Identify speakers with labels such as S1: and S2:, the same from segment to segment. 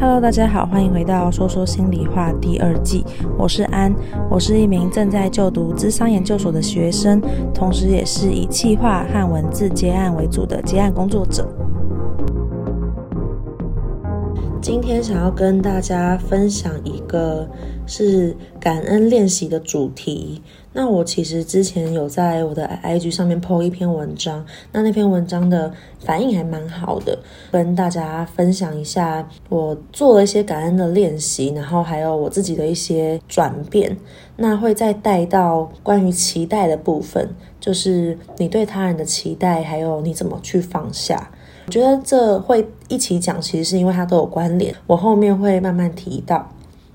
S1: Hello，大家好，欢迎回到《说说心里话》第二季。我是安，我是一名正在就读智商研究所的学生，同时也是以企划和文字接案为主的接案工作者。今天想要跟大家分享一个是感恩练习的主题。那我其实之前有在我的 IG 上面 po 一篇文章，那那篇文章的反应还蛮好的，跟大家分享一下我做了一些感恩的练习，然后还有我自己的一些转变。那会再带到关于期待的部分，就是你对他人的期待，还有你怎么去放下。我觉得这会一起讲，其实是因为它都有关联。我后面会慢慢提到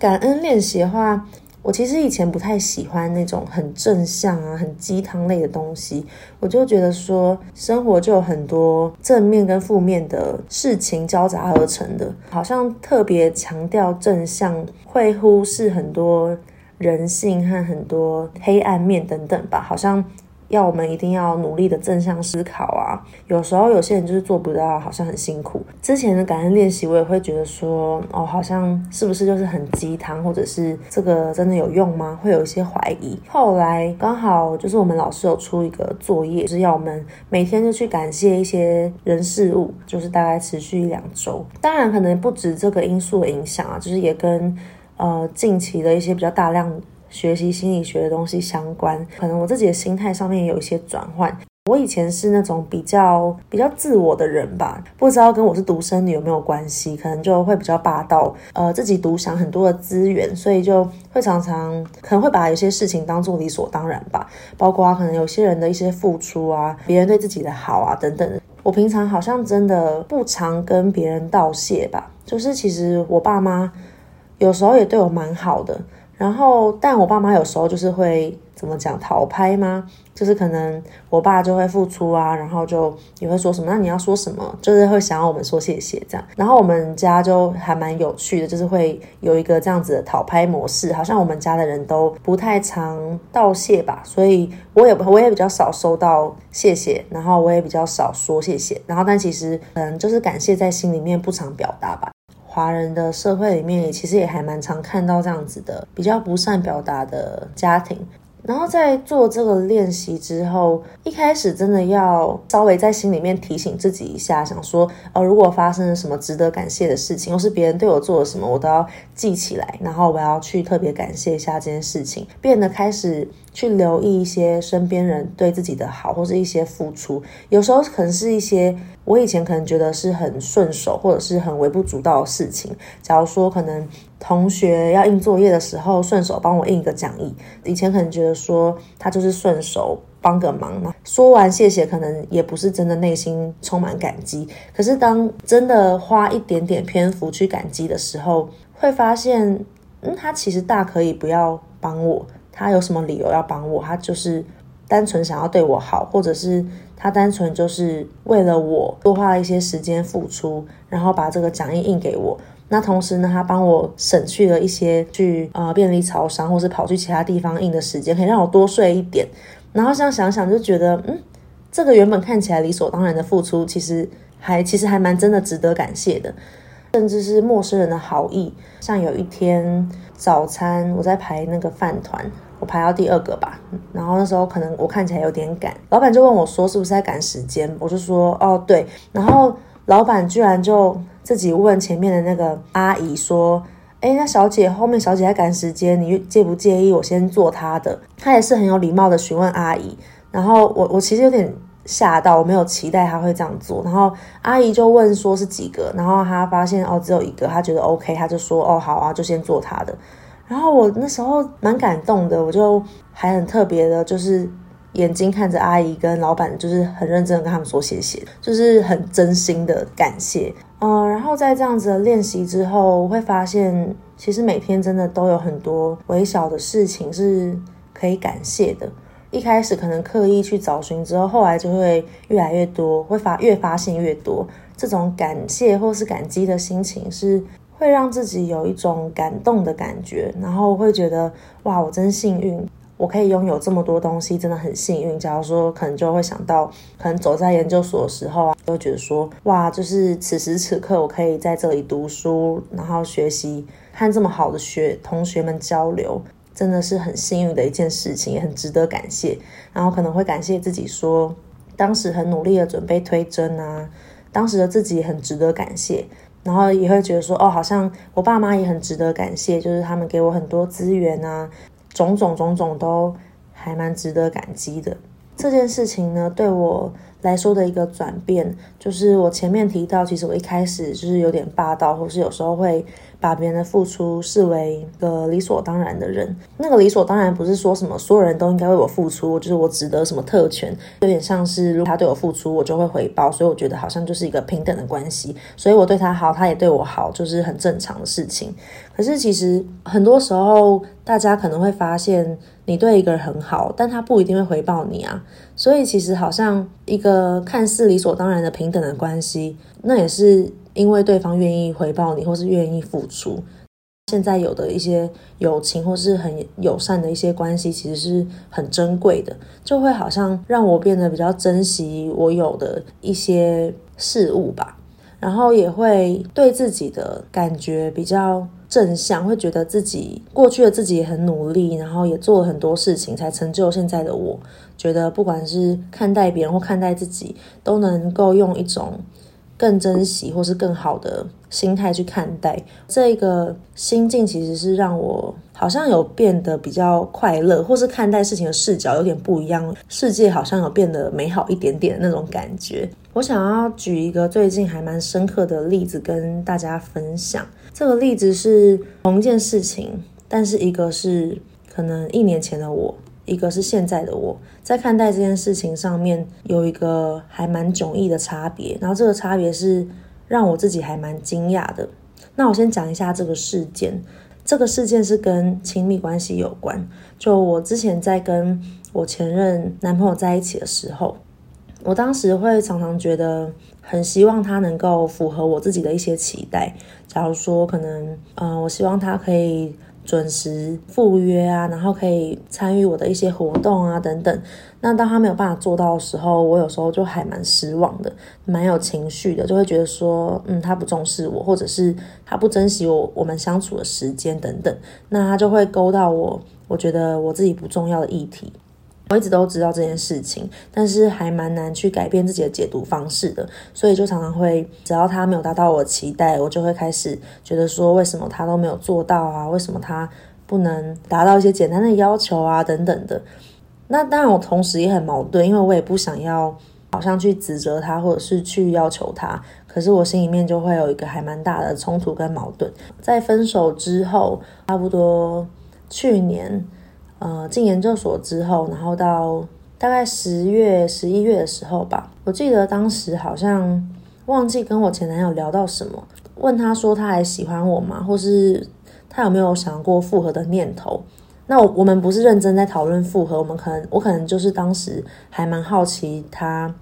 S1: 感恩练习的话，我其实以前不太喜欢那种很正向啊、很鸡汤类的东西。我就觉得说，生活就有很多正面跟负面的事情交杂而成的，好像特别强调正向，会忽视很多人性和很多黑暗面等等吧，好像。要我们一定要努力的正向思考啊！有时候有些人就是做不到，好像很辛苦。之前的感恩练习，我也会觉得说，哦，好像是不是就是很鸡汤，或者是这个真的有用吗？会有一些怀疑。后来刚好就是我们老师有出一个作业，是要我们每天就去感谢一些人事物，就是大概持续一两周。当然，可能不止这个因素的影响啊，就是也跟呃近期的一些比较大量。学习心理学的东西相关，可能我自己的心态上面也有一些转换。我以前是那种比较比较自我的人吧，不知道跟我是独生女有没有关系，可能就会比较霸道，呃，自己独享很多的资源，所以就会常常可能会把有些事情当做理所当然吧，包括可能有些人的一些付出啊，别人对自己的好啊等等。我平常好像真的不常跟别人道谢吧，就是其实我爸妈有时候也对我蛮好的。然后，但我爸妈有时候就是会怎么讲讨拍吗？就是可能我爸就会付出啊，然后就也会说什么，那你要说什么？就是会想要我们说谢谢这样。然后我们家就还蛮有趣的，就是会有一个这样子的讨拍模式，好像我们家的人都不太常道谢吧，所以我也我也比较少收到谢谢，然后我也比较少说谢谢。然后但其实可能就是感谢在心里面不常表达吧。华人的社会里面，其实也还蛮常看到这样子的比较不善表达的家庭。然后在做这个练习之后，一开始真的要稍微在心里面提醒自己一下，想说，哦，如果发生了什么值得感谢的事情，或是别人对我做了什么，我都要记起来，然后我要去特别感谢一下这件事情，变得开始去留意一些身边人对自己的好，或是一些付出，有时候可能是一些。我以前可能觉得是很顺手或者是很微不足道的事情，假如说可能同学要印作业的时候，顺手帮我印一个讲义，以前可能觉得说他就是顺手帮个忙嘛，说完谢谢，可能也不是真的内心充满感激。可是当真的花一点点篇幅去感激的时候，会发现，嗯，他其实大可以不要帮我，他有什么理由要帮我？他就是单纯想要对我好，或者是。他单纯就是为了我多花了一些时间付出，然后把这个讲义印给我。那同时呢，他帮我省去了一些去呃便利超商或是跑去其他地方印的时间，可以让我多睡一点。然后这样想想就觉得，嗯，这个原本看起来理所当然的付出，其实还其实还蛮真的值得感谢的，甚至是陌生人的好意。像有一天早餐我在排那个饭团。我排到第二个吧，然后那时候可能我看起来有点赶，老板就问我说是不是在赶时间，我就说哦对，然后老板居然就自己问前面的那个阿姨说，诶，那小姐后面小姐在赶时间，你介不介意我先做她的？她也是很有礼貌的询问阿姨，然后我我其实有点吓到，我没有期待她会这样做，然后阿姨就问说是几个，然后她发现哦只有一个，她觉得 OK，她就说哦好啊，就先做她的。然后我那时候蛮感动的，我就还很特别的，就是眼睛看着阿姨跟老板，就是很认真的跟他们说谢谢，就是很真心的感谢。嗯，然后在这样子的练习之后，我会发现其实每天真的都有很多微小的事情是可以感谢的。一开始可能刻意去找寻之后，后来就会越来越多，会发越发现越多这种感谢或是感激的心情是。会让自己有一种感动的感觉，然后会觉得哇，我真幸运，我可以拥有这么多东西，真的很幸运。假如说，可能就会想到，可能走在研究所的时候啊，就会觉得说，哇，就是此时此刻我可以在这里读书，然后学习，和这么好的学同学们交流，真的是很幸运的一件事情，也很值得感谢。然后可能会感谢自己说，当时很努力的准备推甄啊，当时的自己很值得感谢。然后也会觉得说，哦，好像我爸妈也很值得感谢，就是他们给我很多资源啊。种种种种都还蛮值得感激的。这件事情呢，对我来说的一个转变，就是我前面提到，其实我一开始就是有点霸道，或是有时候会。把别人的付出视为一个理所当然的人，那个理所当然不是说什么所有人都应该为我付出，就是我值得什么特权，有点像是如果他对我付出，我就会回报，所以我觉得好像就是一个平等的关系，所以我对他好，他也对我好，就是很正常的事情。可是其实很多时候，大家可能会发现，你对一个人很好，但他不一定会回报你啊，所以其实好像一个看似理所当然的平等的关系，那也是。因为对方愿意回报你，或是愿意付出，现在有的一些友情或是很友善的一些关系，其实是很珍贵的，就会好像让我变得比较珍惜我有的一些事物吧，然后也会对自己的感觉比较正向，会觉得自己过去的自己也很努力，然后也做了很多事情，才成就现在的我。觉得不管是看待别人或看待自己，都能够用一种。更珍惜或是更好的心态去看待这个心境，其实是让我好像有变得比较快乐，或是看待事情的视角有点不一样，世界好像有变得美好一点点的那种感觉。我想要举一个最近还蛮深刻的例子跟大家分享。这个例子是同一件事情，但是一个是可能一年前的我。一个是现在的我在看待这件事情上面有一个还蛮迥异的差别，然后这个差别是让我自己还蛮惊讶的。那我先讲一下这个事件，这个事件是跟亲密关系有关。就我之前在跟我前任男朋友在一起的时候，我当时会常常觉得很希望他能够符合我自己的一些期待。假如说可能，嗯、我希望他可以。准时赴约啊，然后可以参与我的一些活动啊，等等。那当他没有办法做到的时候，我有时候就还蛮失望的，蛮有情绪的，就会觉得说，嗯，他不重视我，或者是他不珍惜我，我们相处的时间等等。那他就会勾到我，我觉得我自己不重要的议题。我一直都知道这件事情，但是还蛮难去改变自己的解读方式的，所以就常常会，只要他没有达到我的期待，我就会开始觉得说，为什么他都没有做到啊？为什么他不能达到一些简单的要求啊？等等的。那当然，我同时也很矛盾，因为我也不想要好像去指责他，或者是去要求他，可是我心里面就会有一个还蛮大的冲突跟矛盾。在分手之后，差不多去年。呃，进研究所之后，然后到大概十月、十一月的时候吧，我记得当时好像忘记跟我前男友聊到什么，问他说他还喜欢我吗？或是他有没有想过复合的念头？那我我们不是认真在讨论复合，我们可能我可能就是当时还蛮好奇他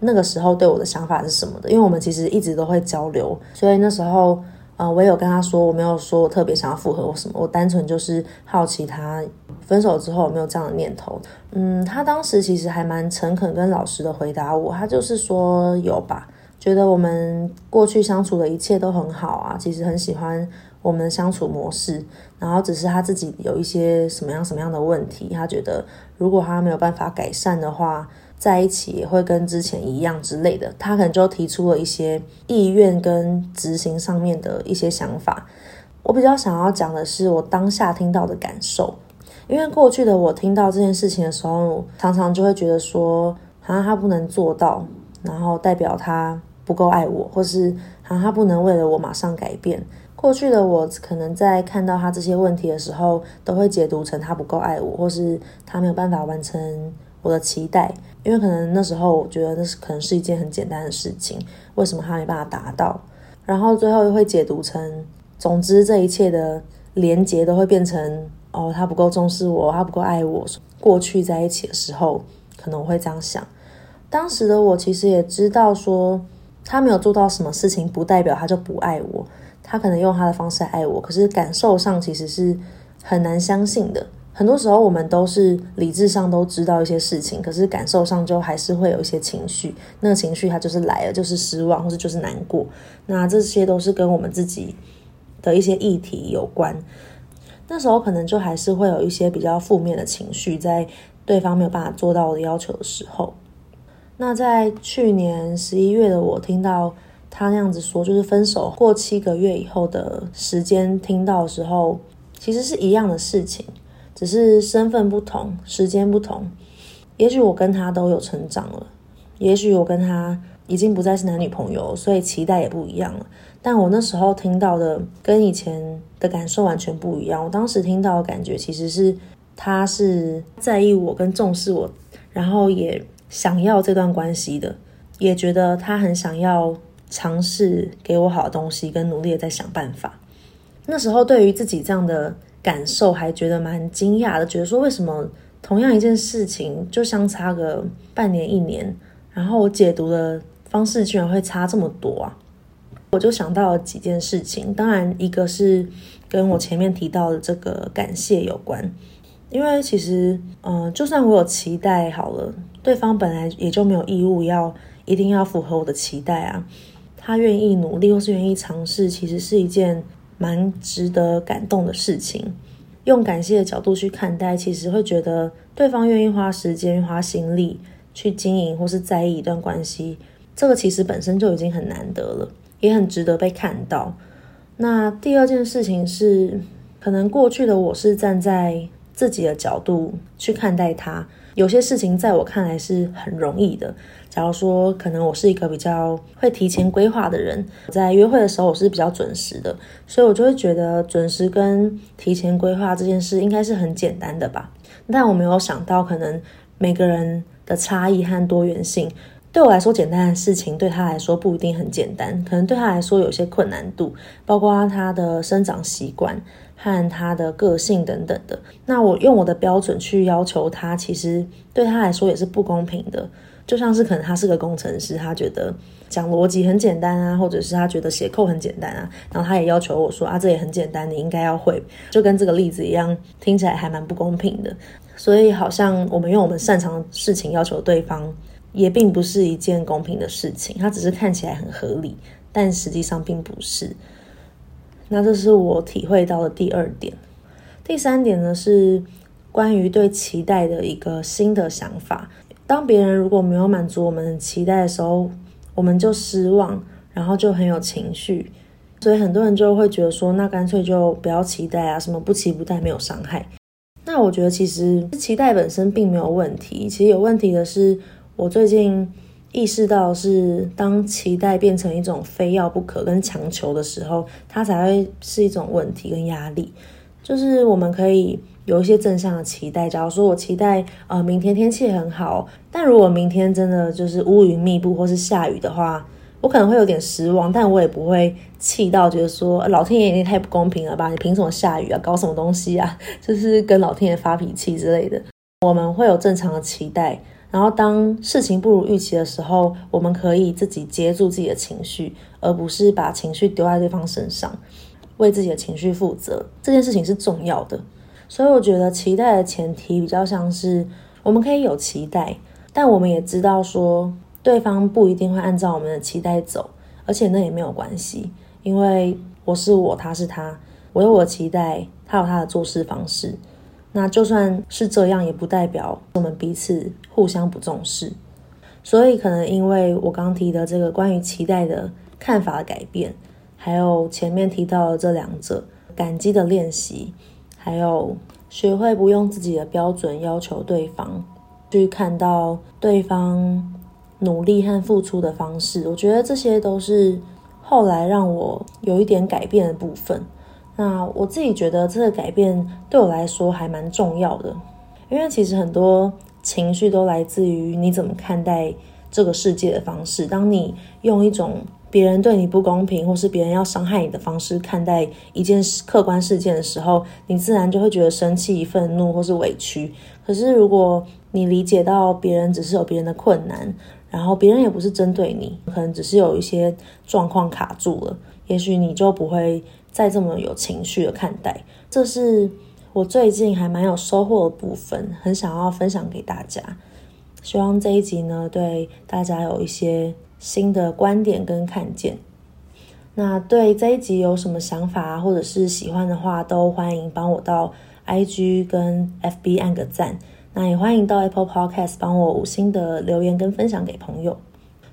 S1: 那个时候对我的想法是什么的，因为我们其实一直都会交流，所以那时候呃，我有跟他说，我没有说我特别想要复合或什么，我单纯就是好奇他。分手之后有没有这样的念头？嗯，他当时其实还蛮诚恳跟老实的回答我，他就是说有吧，觉得我们过去相处的一切都很好啊，其实很喜欢我们的相处模式，然后只是他自己有一些什么样什么样的问题，他觉得如果他没有办法改善的话，在一起也会跟之前一样之类的，他可能就提出了一些意愿跟执行上面的一些想法。我比较想要讲的是我当下听到的感受。因为过去的我听到这件事情的时候，常常就会觉得说，好像他不能做到，然后代表他不够爱我，或是好像他不能为了我马上改变。过去的我可能在看到他这些问题的时候，都会解读成他不够爱我，或是他没有办法完成我的期待。因为可能那时候我觉得那是可能是一件很简单的事情，为什么他没办法达到？然后最后又会解读成，总之这一切的连结都会变成。哦，他不够重视我，他不够爱我。过去在一起的时候，可能我会这样想。当时的我其实也知道说，他没有做到什么事情，不代表他就不爱我。他可能用他的方式爱我，可是感受上其实是很难相信的，很多时候我们都是理智上都知道一些事情，可是感受上就还是会有一些情绪。那个情绪它就是来了，就是失望，或者就是难过。那这些都是跟我们自己的一些议题有关。那时候可能就还是会有一些比较负面的情绪，在对方没有办法做到我的要求的时候。那在去年十一月的我听到他那样子说，就是分手过七个月以后的时间听到的时候，其实是一样的事情。只是身份不同，时间不同。也许我跟他都有成长了，也许我跟他已经不再是男女朋友，所以期待也不一样了。但我那时候听到的跟以前的感受完全不一样。我当时听到的感觉其实是他是在意我跟重视我，然后也想要这段关系的，也觉得他很想要尝试给我好的东西，跟努力的在想办法。那时候对于自己这样的。感受还觉得蛮惊讶的，觉得说为什么同样一件事情就相差个半年一年，然后我解读的方式居然会差这么多啊！我就想到了几件事情，当然一个是跟我前面提到的这个感谢有关，因为其实嗯、就算我有期待好了，对方本来也就没有义务要一定要符合我的期待啊，他愿意努力或是愿意尝试，其实是一件。蛮值得感动的事情，用感谢的角度去看待，其实会觉得对方愿意花时间、花心力去经营或是在意一段关系，这个其实本身就已经很难得了，也很值得被看到。那第二件事情是，可能过去的我是站在自己的角度去看待他。有些事情在我看来是很容易的。假如说，可能我是一个比较会提前规划的人，在约会的时候我是比较准时的，所以我就会觉得准时跟提前规划这件事应该是很简单的吧。但我没有想到，可能每个人的差异和多元性，对我来说简单的事情，对他来说不一定很简单，可能对他来说有些困难度，包括他的生长习惯。和他的个性等等的，那我用我的标准去要求他，其实对他来说也是不公平的。就像是可能他是个工程师，他觉得讲逻辑很简单啊，或者是他觉得写扣很简单啊，然后他也要求我说啊，这也很简单，你应该要会，就跟这个例子一样，听起来还蛮不公平的。所以好像我们用我们擅长的事情要求对方，也并不是一件公平的事情。他只是看起来很合理，但实际上并不是。那这是我体会到的第二点，第三点呢是关于对期待的一个新的想法。当别人如果没有满足我们的期待的时候，我们就失望，然后就很有情绪。所以很多人就会觉得说，那干脆就不要期待啊，什么不期不待没有伤害。那我觉得其实期待本身并没有问题，其实有问题的是我最近。意识到是当期待变成一种非要不可跟强求的时候，它才会是一种问题跟压力。就是我们可以有一些正向的期待，假如说我期待呃明天天气很好，但如果明天真的就是乌云密布或是下雨的话，我可能会有点失望，但我也不会气到觉得说老天爷你太不公平了吧？你凭什么下雨啊？搞什么东西啊？就是跟老天爷发脾气之类的。我们会有正常的期待。然后，当事情不如预期的时候，我们可以自己接住自己的情绪，而不是把情绪丢在对方身上，为自己的情绪负责。这件事情是重要的，所以我觉得期待的前提比较像是，我们可以有期待，但我们也知道说，对方不一定会按照我们的期待走，而且那也没有关系，因为我是我，他是他，我有我的期待，他有他的做事方式。那就算是这样，也不代表我们彼此互相不重视。所以，可能因为我刚提的这个关于期待的看法的改变，还有前面提到的这两者感激的练习，还有学会不用自己的标准要求对方，去看到对方努力和付出的方式，我觉得这些都是后来让我有一点改变的部分。那我自己觉得这个改变对我来说还蛮重要的，因为其实很多情绪都来自于你怎么看待这个世界的方式。当你用一种别人对你不公平，或是别人要伤害你的方式看待一件客观事件的时候，你自然就会觉得生气、愤怒或是委屈。可是如果你理解到别人只是有别人的困难，然后别人也不是针对你，可能只是有一些状况卡住了，也许你就不会。再这么有情绪的看待，这是我最近还蛮有收获的部分，很想要分享给大家。希望这一集呢，对大家有一些新的观点跟看见。那对这一集有什么想法或者是喜欢的话，都欢迎帮我到 IG 跟 FB 按个赞。那也欢迎到 Apple Podcast 帮我五星的留言跟分享给朋友。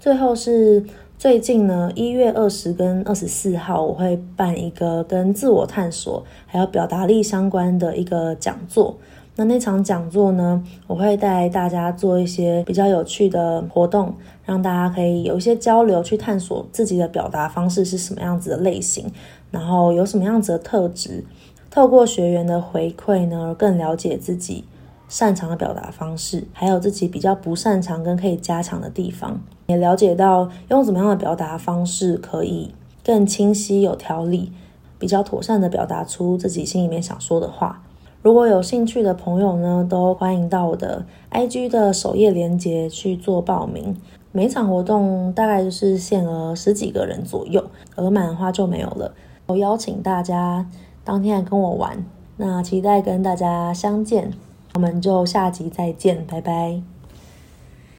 S1: 最后是最近呢，一月二十跟二十四号，我会办一个跟自我探索还有表达力相关的一个讲座。那那场讲座呢，我会带大家做一些比较有趣的活动，让大家可以有一些交流，去探索自己的表达方式是什么样子的类型，然后有什么样子的特质。透过学员的回馈呢，更了解自己。擅长的表达方式，还有自己比较不擅长跟可以加强的地方，也了解到用怎么样的表达方式可以更清晰有条理，比较妥善的表达出自己心里面想说的话。如果有兴趣的朋友呢，都欢迎到我的 IG 的首页链接去做报名。每场活动大概就是限额十几个人左右，额满的话就没有了。我邀请大家当天来跟我玩，那期待跟大家相见。我们就下集再见，拜拜。